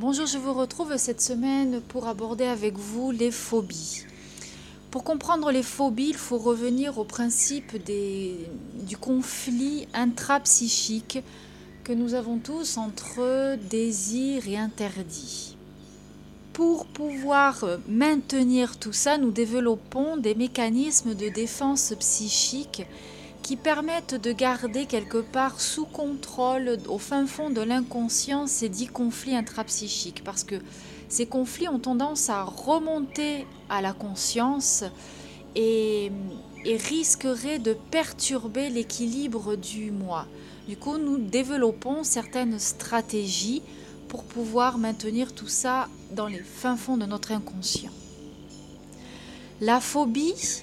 Bonjour, je vous retrouve cette semaine pour aborder avec vous les phobies. Pour comprendre les phobies, il faut revenir au principe du conflit intrapsychique que nous avons tous entre désir et interdit. Pour pouvoir maintenir tout ça, nous développons des mécanismes de défense psychique qui permettent de garder quelque part sous contrôle au fin fond de l'inconscient ces dix conflits intrapsychiques parce que ces conflits ont tendance à remonter à la conscience et, et risqueraient de perturber l'équilibre du moi. Du coup, nous développons certaines stratégies pour pouvoir maintenir tout ça dans les fins fonds de notre inconscient. La phobie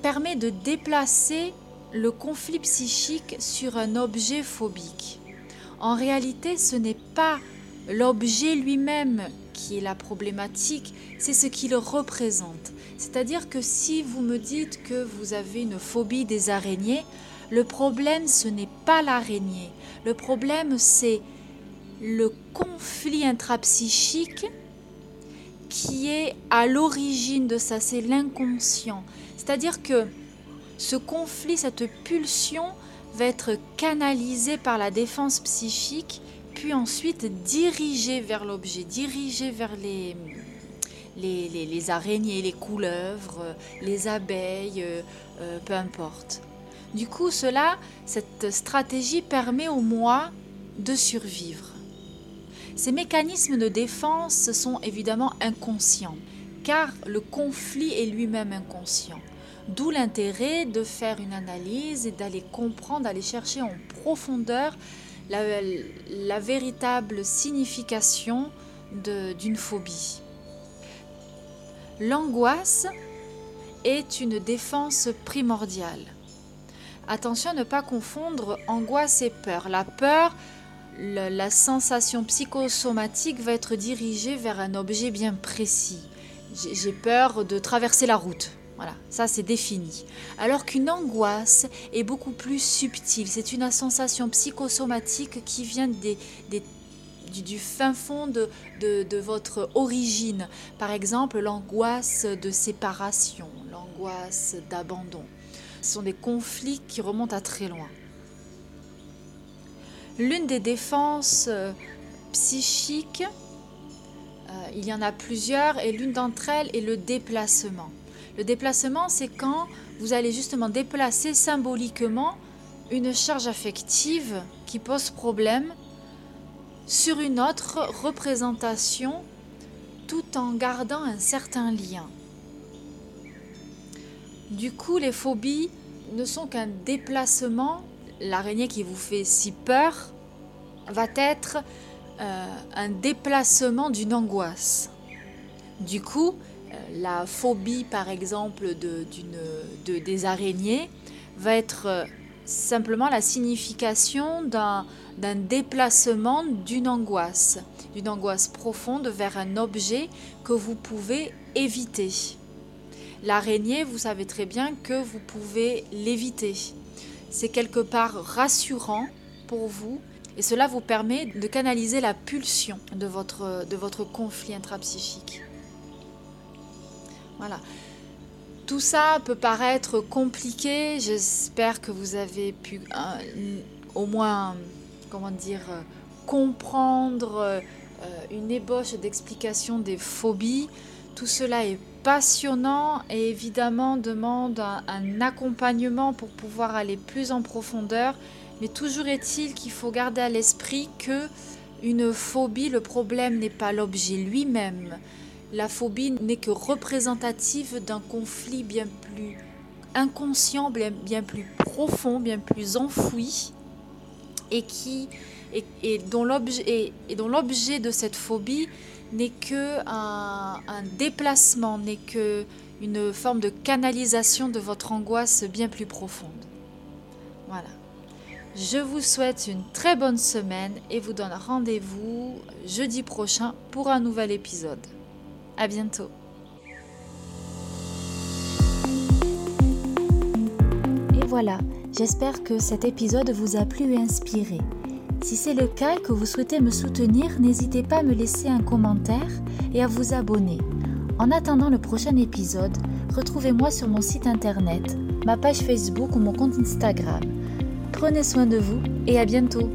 permet de déplacer le conflit psychique sur un objet phobique. En réalité, ce n'est pas l'objet lui-même qui est la problématique, c'est ce qu'il représente. C'est-à-dire que si vous me dites que vous avez une phobie des araignées, le problème, ce n'est pas l'araignée. Le problème, c'est le conflit intrapsychique qui est à l'origine de ça, c'est l'inconscient. C'est-à-dire que ce conflit, cette pulsion va être canalisée par la défense psychique, puis ensuite dirigée vers l'objet, dirigée vers les, araignées, les couleuvres, les abeilles, euh, euh, peu importe. Du coup, cela, cette stratégie permet au moi de survivre. Ces mécanismes de défense sont évidemment inconscients, car le conflit est lui-même inconscient. D'où l'intérêt de faire une analyse et d'aller comprendre, d'aller chercher en profondeur la, véritable signification d'une phobie. L'angoisse est une défense primordiale. Attention à ne pas confondre angoisse et peur. La peur, la sensation psychosomatique va être dirigée vers un objet bien précis. J'ai peur de traverser la route. Voilà, ça c'est défini. Alors qu'une angoisse est beaucoup plus subtile. C'est une sensation psychosomatique qui vient du, fin fond de, votre origine. Par exemple, l'angoisse de séparation, l'angoisse d'abandon. Ce sont des conflits qui remontent à très loin. L'une des défenses euh, psychiques, euh, il y en a plusieurs, et l'une d'entre elles est le déplacement. Le déplacement, c'est quand vous allez justement déplacer symboliquement une charge affective qui pose problème sur une autre représentation tout en gardant un certain lien. Du coup, les phobies ne sont qu'un déplacement. L'araignée qui vous fait si peur va être euh, un déplacement d'une angoisse. Du coup, la phobie, par exemple, de, des araignées va être euh, simplement la signification d'un déplacement d'une angoisse, d'une angoisse profonde vers un objet que vous pouvez éviter. L'araignée, vous savez très bien que vous pouvez l'éviter. C'est quelque part rassurant pour vous et cela vous permet de canaliser la pulsion de votre, de votre conflit intrapsychique. Voilà. Tout ça peut paraître compliqué. J'espère que vous avez pu euh, au moins, comment dire, comprendre euh, une ébauche d'explication des phobies. Tout cela est passionnant et évidemment demande un, accompagnement pour pouvoir aller plus en profondeur. Mais toujours est-il qu'il faut garder à l'esprit que une phobie, le problème n'est pas l'objet lui-même. La phobie n'est que représentative d'un conflit bien plus inconscient, bien, plus profond, bien plus enfoui, et qui dont l'objet de cette phobie n'est que un, déplacement, n'est que une forme de canalisation de votre angoisse bien plus profonde. Voilà. Je vous souhaite une très bonne semaine et vous donne rendez-vous jeudi prochain pour un nouvel épisode. À bientôt. Et voilà, j'espère que cet épisode vous a plu et inspiré. Si c'est le cas et que vous souhaitez me soutenir, n'hésitez pas à me laisser un commentaire et à vous abonner. En attendant le prochain épisode, retrouvez-moi sur mon site internet, ma page Facebook ou mon compte Instagram. Prenez soin de vous et à bientôt